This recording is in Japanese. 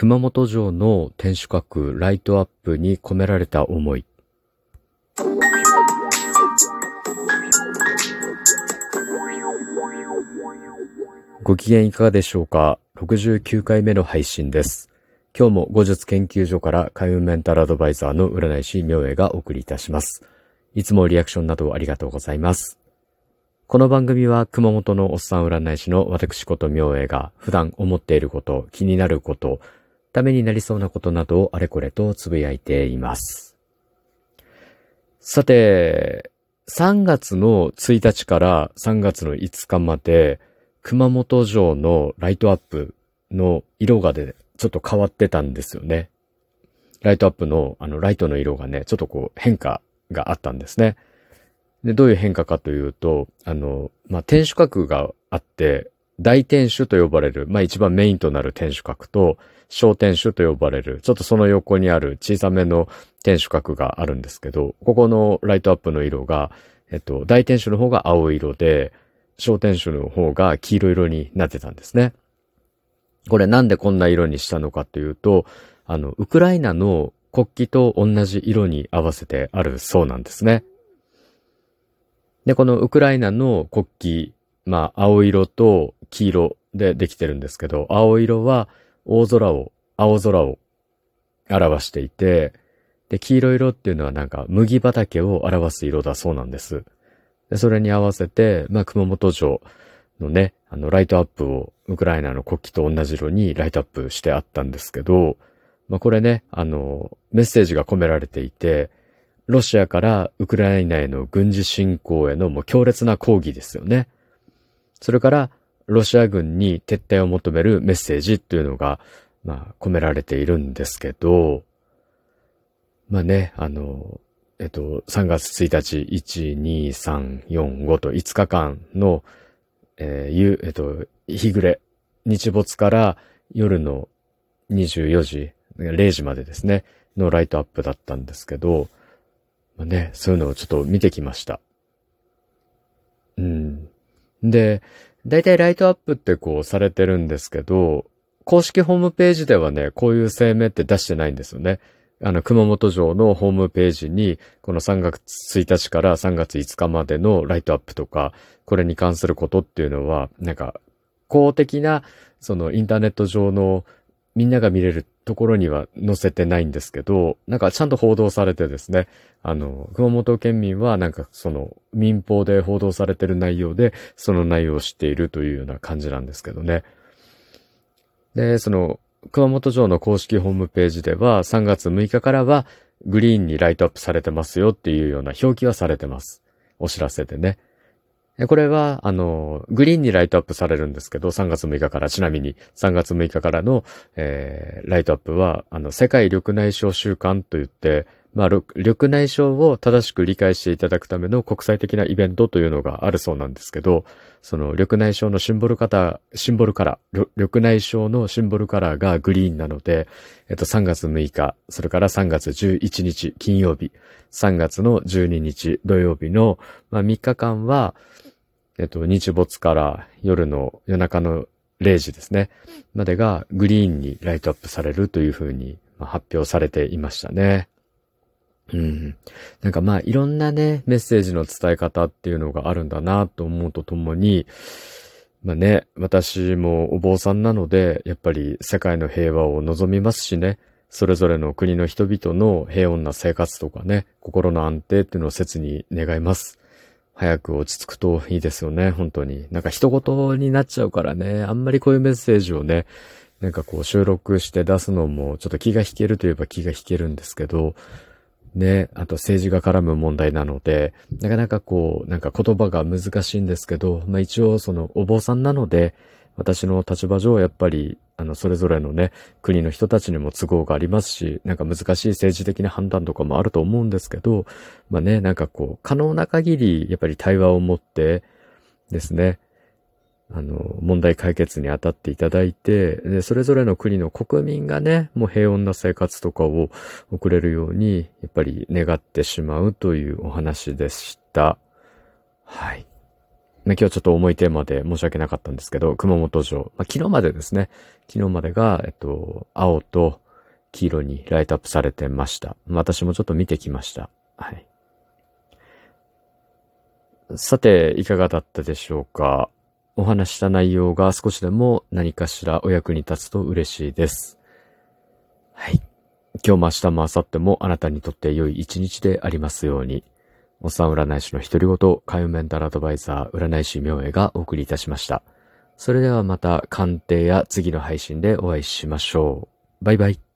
熊本城の天守閣ライトアップに込められた思い。ご機嫌いかがでしょうか ?69 回目の配信です。今日も後日研究所から海運メンタルアドバイザーの占い師明恵がお送りいたします。いつもリアクションなどありがとうございます。この番組は熊本のおっさん占い師の私こと明恵が普段思っていること、気になること、ためになりそうなことなどをあれこれとつぶやいています。さて、3月の1日から3月の5日まで、熊本城のライトアップの色がで、ちょっと変わってたんですよね。ライトアップの、あの、ライトの色がね、ちょっとこう変化があったんですね。で、どういう変化かというと、あの、まあ、天守閣があって、大天守と呼ばれる、まあ、一番メインとなる天守閣と、小天守と呼ばれる、ちょっとその横にある小さめの天守閣があるんですけど、ここのライトアップの色が、えっと、大天守の方が青色で、小天守の方が黄色色になってたんですね。これなんでこんな色にしたのかというと、あの、ウクライナの国旗と同じ色に合わせてあるそうなんですね。で、このウクライナの国旗、まあ、青色と黄色でできてるんですけど、青色は大空を、青空を表していて、で、黄色色っていうのはなんか麦畑を表す色だそうなんです。で、それに合わせて、まあ、熊本城のね、あの、ライトアップをウクライナの国旗と同じ色にライトアップしてあったんですけど、まあ、これね、あの、メッセージが込められていて、ロシアからウクライナへの軍事侵攻へのもう強烈な抗議ですよね。それから、ロシア軍に撤退を求めるメッセージっていうのが、まあ、込められているんですけど、まあね、あの、えっと、3月1日、1、2、3、4、5と5日間の、えー、ゆ、えっと、日暮れ、日没から夜の24時、0時までですね、のライトアップだったんですけど、まあね、そういうのをちょっと見てきました。うん。で、大体ライトアップってこうされてるんですけど、公式ホームページではね、こういう声明って出してないんですよね。あの、熊本城のホームページに、この3月1日から3月5日までのライトアップとか、これに関することっていうのは、なんか、公的な、そのインターネット上のみんなが見れるところには載せてないんですけど、なんかちゃんと報道されてですね、あの、熊本県民はなんかその民放で報道されてる内容で、その内容を知っているというような感じなんですけどね。で、その、熊本城の公式ホームページでは3月6日からはグリーンにライトアップされてますよっていうような表記はされてます。お知らせでね。これは、あの、グリーンにライトアップされるんですけど、3月6日から、ちなみに3月6日からの、えー、ライトアップは、あの、世界緑内障週間と言って、まあ、緑内障を正しく理解していただくための国際的なイベントというのがあるそうなんですけど、その緑内障のシンボルカタ、シンボルカラー、緑内障のシンボルカラーがグリーンなので、えっと、3月6日、それから3月11日金曜日、3月の12日土曜日の、まあ、3日間は、えっと、日没から夜の夜中の0時ですね、までがグリーンにライトアップされるというふうに発表されていましたね。うん。なんかまあいろんなね、メッセージの伝え方っていうのがあるんだなと思うとともに、まあね、私もお坊さんなので、やっぱり世界の平和を望みますしね、それぞれの国の人々の平穏な生活とかね、心の安定っていうのを切に願います。早く落ち着くといいですよね、本当に。なんか人事になっちゃうからね、あんまりこういうメッセージをね、なんかこう収録して出すのもちょっと気が引けるといえば気が引けるんですけど、ね、あと政治が絡む問題なので、なかなかこう、なんか言葉が難しいんですけど、まあ一応そのお坊さんなので、私の立場上やっぱり、あの、それぞれのね、国の人たちにも都合がありますし、なんか難しい政治的な判断とかもあると思うんですけど、まあね、なんかこう、可能な限り、やっぱり対話を持ってですね、あの、問題解決に当たっていただいて、で、それぞれの国の国民がね、もう平穏な生活とかを送れるように、やっぱり願ってしまうというお話でした。はい。今日ちょっと重いテーマで申し訳なかったんですけど、熊本城、まあ、昨日までですね、昨日までが、えっと、青と黄色にライトアップされてました。私もちょっと見てきました。はい。さて、いかがだったでしょうか？お話した内容が少しでも何かしらお役に立つと嬉しいです。はい。今日も明日も明後日もあなたにとって良い一日でありますように。おっさん占い師の独り言、海運メンタルアドバイザー、占い師明恵がお送りいたしました。それではまた鑑定や次の配信でお会いしましょう。バイバイ。